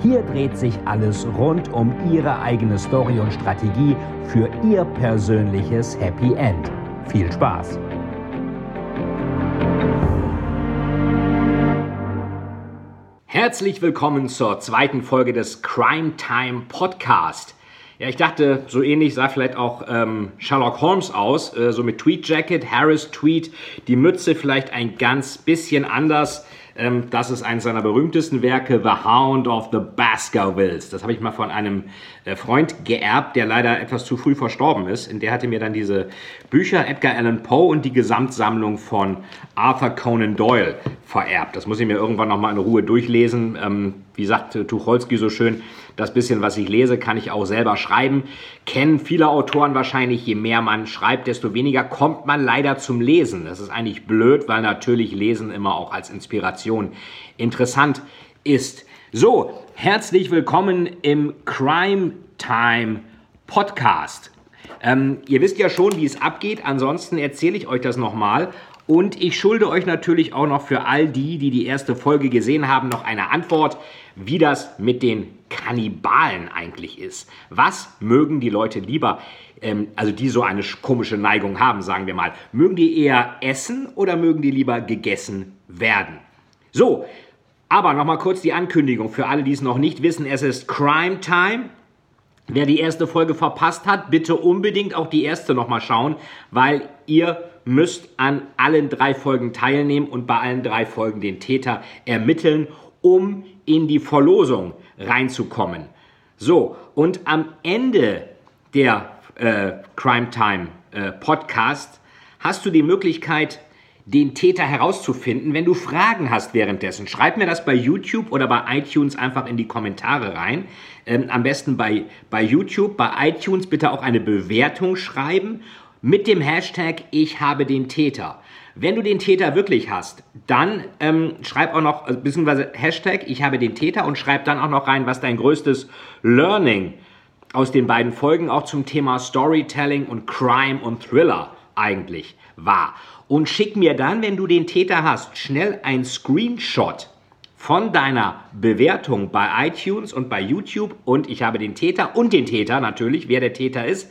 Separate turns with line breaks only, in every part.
Hier dreht sich alles rund um Ihre eigene Story und Strategie für Ihr persönliches Happy End. Viel Spaß! Herzlich willkommen zur zweiten Folge des Crime Time Podcast. Ja, ich dachte, so ähnlich sah vielleicht auch ähm, Sherlock Holmes aus, äh, so mit Tweet Jacket, Harris Tweet, die Mütze vielleicht ein ganz bisschen anders. Ähm, das ist eines seiner berühmtesten Werke, The Hound of the Baskervilles. Das habe ich mal von einem äh, Freund geerbt, der leider etwas zu früh verstorben ist. Und der hatte mir dann diese Bücher Edgar Allan Poe und die Gesamtsammlung von Arthur Conan Doyle vererbt. Das muss ich mir irgendwann nochmal in Ruhe durchlesen. Ähm, wie sagt Tucholsky so schön, das bisschen, was ich lese, kann ich auch selber schreiben. Kennen viele Autoren wahrscheinlich, je mehr man schreibt, desto weniger kommt man leider zum Lesen. Das ist eigentlich blöd, weil natürlich Lesen immer auch als Inspiration interessant ist. So, herzlich willkommen im Crime Time Podcast. Ähm, ihr wisst ja schon, wie es abgeht. Ansonsten erzähle ich euch das nochmal. Und ich schulde euch natürlich auch noch für all die, die die erste Folge gesehen haben, noch eine Antwort, wie das mit den Kannibalen eigentlich ist. Was mögen die Leute lieber, ähm, also die so eine komische Neigung haben, sagen wir mal. Mögen die eher essen oder mögen die lieber gegessen werden? So, aber nochmal kurz die Ankündigung für alle, die es noch nicht wissen. Es ist Crime Time. Wer die erste Folge verpasst hat, bitte unbedingt auch die erste nochmal schauen, weil ihr müsst an allen drei Folgen teilnehmen und bei allen drei Folgen den Täter ermitteln, um in die Verlosung reinzukommen. So, und am Ende der äh, Crime Time äh, Podcast hast du die Möglichkeit, den Täter herauszufinden. Wenn du Fragen hast währenddessen, schreib mir das bei YouTube oder bei iTunes einfach in die Kommentare rein. Ähm, am besten bei, bei YouTube, bei iTunes bitte auch eine Bewertung schreiben mit dem Hashtag Ich habe den Täter. Wenn du den Täter wirklich hast, dann ähm, schreib auch noch, also, beziehungsweise Hashtag Ich habe den Täter und schreib dann auch noch rein, was dein größtes Learning aus den beiden Folgen auch zum Thema Storytelling und Crime und Thriller eigentlich war. Und schick mir dann, wenn du den Täter hast, schnell ein Screenshot von deiner Bewertung bei iTunes und bei YouTube und ich habe den Täter und den Täter natürlich, wer der Täter ist,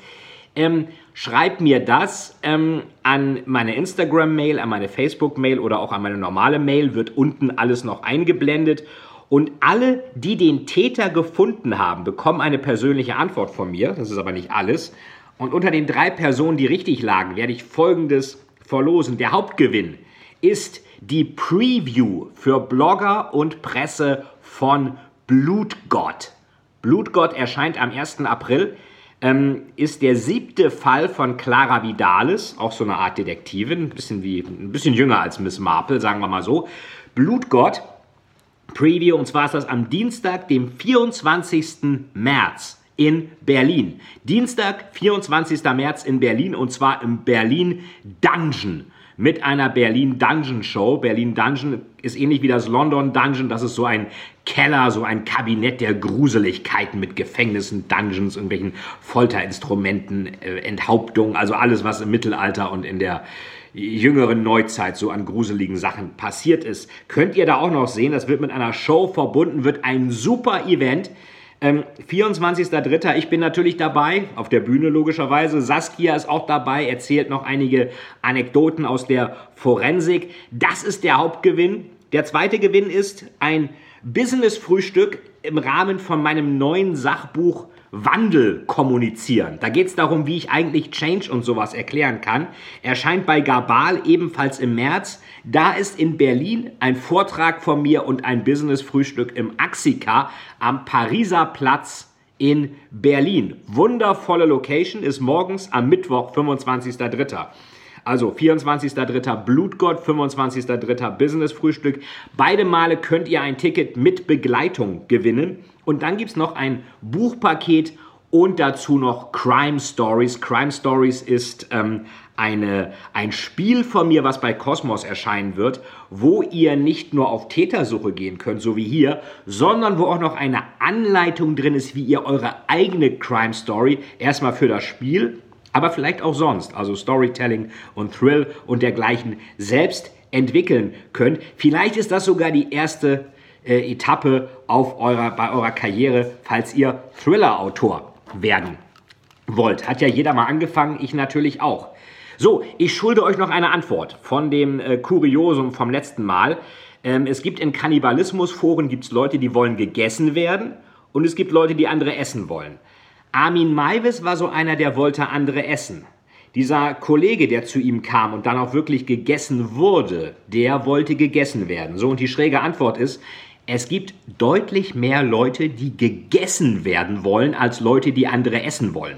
ähm, schreib mir das ähm, an meine Instagram-Mail, an meine Facebook-Mail oder auch an meine normale Mail, wird unten alles noch eingeblendet. Und alle, die den Täter gefunden haben, bekommen eine persönliche Antwort von mir. Das ist aber nicht alles. Und unter den drei Personen, die richtig lagen, werde ich Folgendes verlosen. Der Hauptgewinn ist die Preview für Blogger und Presse von Blutgott. Blutgott erscheint am 1. April ähm, ist der siebte Fall von Clara Vidalis, auch so eine Art Detektivin, ein bisschen, wie, ein bisschen jünger als Miss Marple, sagen wir mal so. Blutgott, Preview, und zwar ist das am Dienstag, dem 24. März in Berlin. Dienstag, 24. März in Berlin, und zwar im Berlin Dungeon mit einer Berlin Dungeon Show. Berlin Dungeon ist ähnlich wie das London Dungeon. Das ist so ein Keller, so ein Kabinett der Gruseligkeiten mit Gefängnissen, Dungeons, irgendwelchen Folterinstrumenten, äh, Enthauptungen, also alles, was im Mittelalter und in der jüngeren Neuzeit so an gruseligen Sachen passiert ist. Könnt ihr da auch noch sehen, das wird mit einer Show verbunden, wird ein super Event. Ähm, 24.03. Ich bin natürlich dabei, auf der Bühne logischerweise. Saskia ist auch dabei, erzählt noch einige Anekdoten aus der Forensik. Das ist der Hauptgewinn. Der zweite Gewinn ist ein Business-Frühstück im Rahmen von meinem neuen Sachbuch Wandel kommunizieren. Da geht es darum, wie ich eigentlich Change und sowas erklären kann. Erscheint bei Gabal ebenfalls im März. Da ist in Berlin ein Vortrag von mir und ein Business-Frühstück im Axika am Pariser Platz in Berlin. Wundervolle Location ist morgens am Mittwoch, 25.03. Also 24.03. Blutgott, 25.03. Business Frühstück. Beide Male könnt ihr ein Ticket mit Begleitung gewinnen. Und dann gibt es noch ein Buchpaket und dazu noch Crime Stories. Crime Stories ist ähm, eine, ein Spiel von mir, was bei Cosmos erscheinen wird, wo ihr nicht nur auf Tätersuche gehen könnt, so wie hier, sondern wo auch noch eine Anleitung drin ist, wie ihr eure eigene Crime Story erstmal für das Spiel, aber vielleicht auch sonst, also Storytelling und Thrill und dergleichen selbst entwickeln könnt. Vielleicht ist das sogar die erste äh, Etappe auf eurer, bei eurer Karriere, falls ihr Thriller-Autor werden wollt. Hat ja jeder mal angefangen, ich natürlich auch. So, ich schulde euch noch eine Antwort von dem äh, Kuriosum vom letzten Mal. Ähm, es gibt in Kannibalismusforen gibt's Leute, die wollen gegessen werden und es gibt Leute, die andere essen wollen. Armin Maivis war so einer, der wollte andere essen. Dieser Kollege, der zu ihm kam und dann auch wirklich gegessen wurde, der wollte gegessen werden. So, und die schräge Antwort ist, es gibt deutlich mehr Leute, die gegessen werden wollen, als Leute, die andere essen wollen.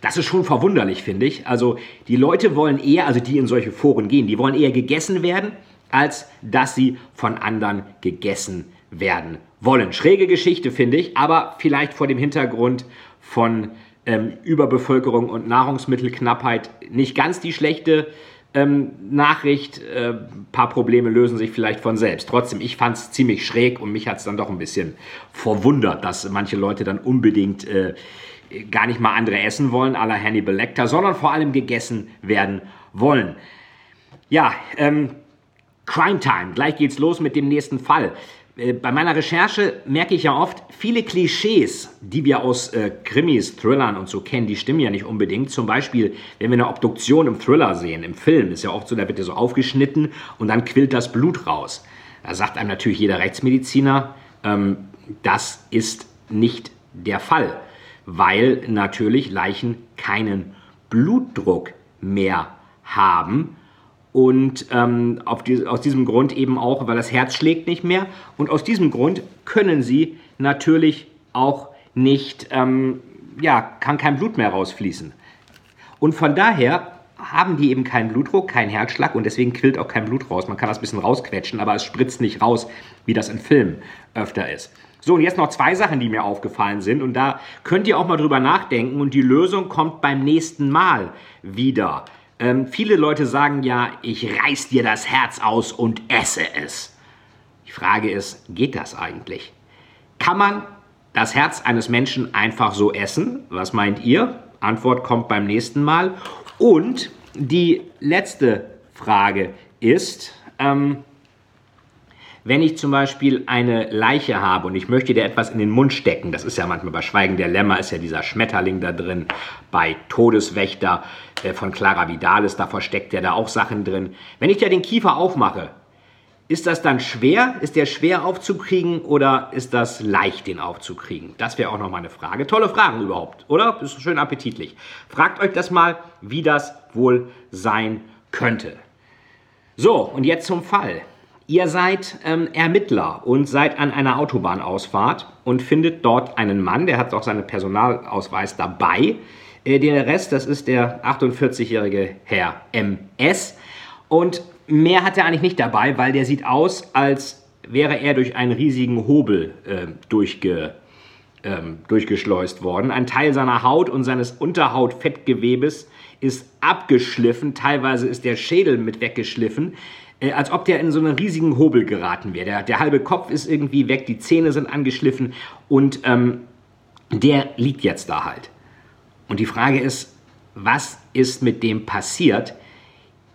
Das ist schon verwunderlich, finde ich. Also die Leute wollen eher, also die in solche Foren gehen, die wollen eher gegessen werden, als dass sie von anderen gegessen werden wollen. Schräge Geschichte, finde ich, aber vielleicht vor dem Hintergrund von ähm, Überbevölkerung und Nahrungsmittelknappheit nicht ganz die schlechte ähm, Nachricht. Ein äh, paar Probleme lösen sich vielleicht von selbst. Trotzdem, ich fand es ziemlich schräg und mich hat es dann doch ein bisschen verwundert, dass manche Leute dann unbedingt äh, gar nicht mal andere essen wollen, à la Hannibal Lecter, sondern vor allem gegessen werden wollen. Ja, ähm, Crime Time. Gleich geht's los mit dem nächsten Fall. Äh, bei meiner Recherche merke ich ja oft, viele Klischees, die wir aus äh, Krimis, Thrillern und so kennen, die stimmen ja nicht unbedingt. Zum Beispiel, wenn wir eine Obduktion im Thriller sehen, im Film, ist ja oft so, da wird ja so aufgeschnitten und dann quillt das Blut raus. Da sagt einem natürlich jeder Rechtsmediziner, ähm, das ist nicht der Fall, weil natürlich Leichen keinen Blutdruck mehr haben und ähm, die, aus diesem Grund eben auch, weil das Herz schlägt nicht mehr. Und aus diesem Grund können sie natürlich auch nicht, ähm, ja, kann kein Blut mehr rausfließen. Und von daher haben die eben keinen Blutdruck, keinen Herzschlag und deswegen quillt auch kein Blut raus. Man kann das ein bisschen rausquetschen, aber es spritzt nicht raus, wie das in Filmen öfter ist. So, und jetzt noch zwei Sachen, die mir aufgefallen sind. Und da könnt ihr auch mal drüber nachdenken. Und die Lösung kommt beim nächsten Mal wieder. Ähm, viele Leute sagen ja, ich reiß dir das Herz aus und esse es. Die Frage ist, geht das eigentlich? Kann man das Herz eines Menschen einfach so essen? Was meint ihr? Antwort kommt beim nächsten Mal. Und die letzte Frage ist, ähm, wenn ich zum Beispiel eine Leiche habe und ich möchte dir etwas in den Mund stecken, das ist ja manchmal bei Schweigen der Lämmer, ist ja dieser Schmetterling da drin, bei Todeswächter äh, von Clara Vidalis, da versteckt er da auch Sachen drin. Wenn ich dir den Kiefer aufmache, ist das dann schwer? Ist der schwer aufzukriegen oder ist das leicht, den aufzukriegen? Das wäre auch noch mal eine Frage. Tolle Fragen überhaupt, oder? Ist schön appetitlich. Fragt euch das mal, wie das wohl sein könnte. So, und jetzt zum Fall. Ihr seid ähm, Ermittler und seid an einer Autobahnausfahrt und findet dort einen Mann, der hat auch seinen Personalausweis dabei. Äh, der Rest, das ist der 48-jährige Herr MS. Und mehr hat er eigentlich nicht dabei, weil der sieht aus, als wäre er durch einen riesigen Hobel äh, durchge, ähm, durchgeschleust worden. Ein Teil seiner Haut und seines Unterhautfettgewebes ist abgeschliffen, teilweise ist der Schädel mit weggeschliffen äh, als ob der in so einen riesigen Hobel geraten wäre. Der, der halbe Kopf ist irgendwie weg, die Zähne sind angeschliffen und ähm, der liegt jetzt da halt. Und die Frage ist, was ist mit dem passiert?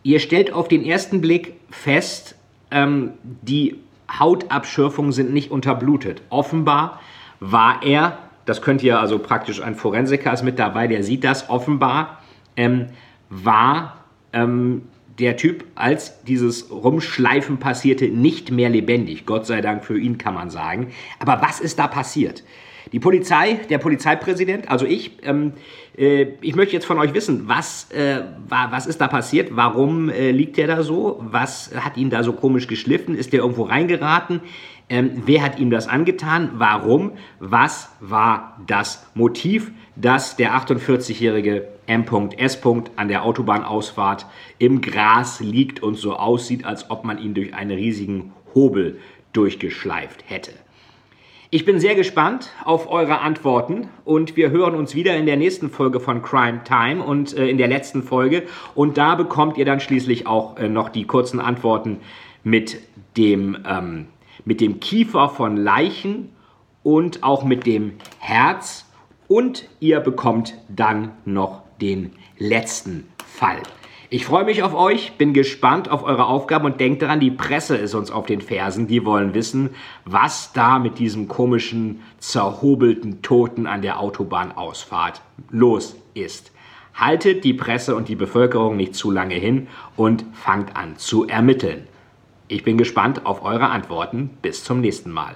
Ihr stellt auf den ersten Blick fest, ähm, die Hautabschürfungen sind nicht unterblutet. Offenbar war er, das könnt ihr also praktisch, ein Forensiker ist mit dabei, der sieht das, offenbar ähm, war ähm, der Typ, als dieses Rumschleifen passierte, nicht mehr lebendig. Gott sei Dank für ihn kann man sagen. Aber was ist da passiert? Die Polizei, der Polizeipräsident, also ich, ähm, äh, ich möchte jetzt von euch wissen, was, äh, war, was ist da passiert? Warum äh, liegt der da so? Was hat ihn da so komisch geschliffen? Ist der irgendwo reingeraten? Ähm, wer hat ihm das angetan? Warum? Was war das Motiv, dass der 48-jährige M.S. an der Autobahnausfahrt im Gras liegt und so aussieht, als ob man ihn durch einen riesigen Hobel durchgeschleift hätte? Ich bin sehr gespannt auf eure Antworten und wir hören uns wieder in der nächsten Folge von Crime Time und äh, in der letzten Folge. Und da bekommt ihr dann schließlich auch äh, noch die kurzen Antworten mit dem, ähm, mit dem Kiefer von Leichen und auch mit dem Herz. Und ihr bekommt dann noch den letzten Fall. Ich freue mich auf euch, bin gespannt auf eure Aufgaben und denkt daran, die Presse ist uns auf den Fersen. Die wollen wissen, was da mit diesem komischen, zerhobelten Toten an der Autobahnausfahrt los ist. Haltet die Presse und die Bevölkerung nicht zu lange hin und fangt an zu ermitteln. Ich bin gespannt auf eure Antworten. Bis zum nächsten Mal.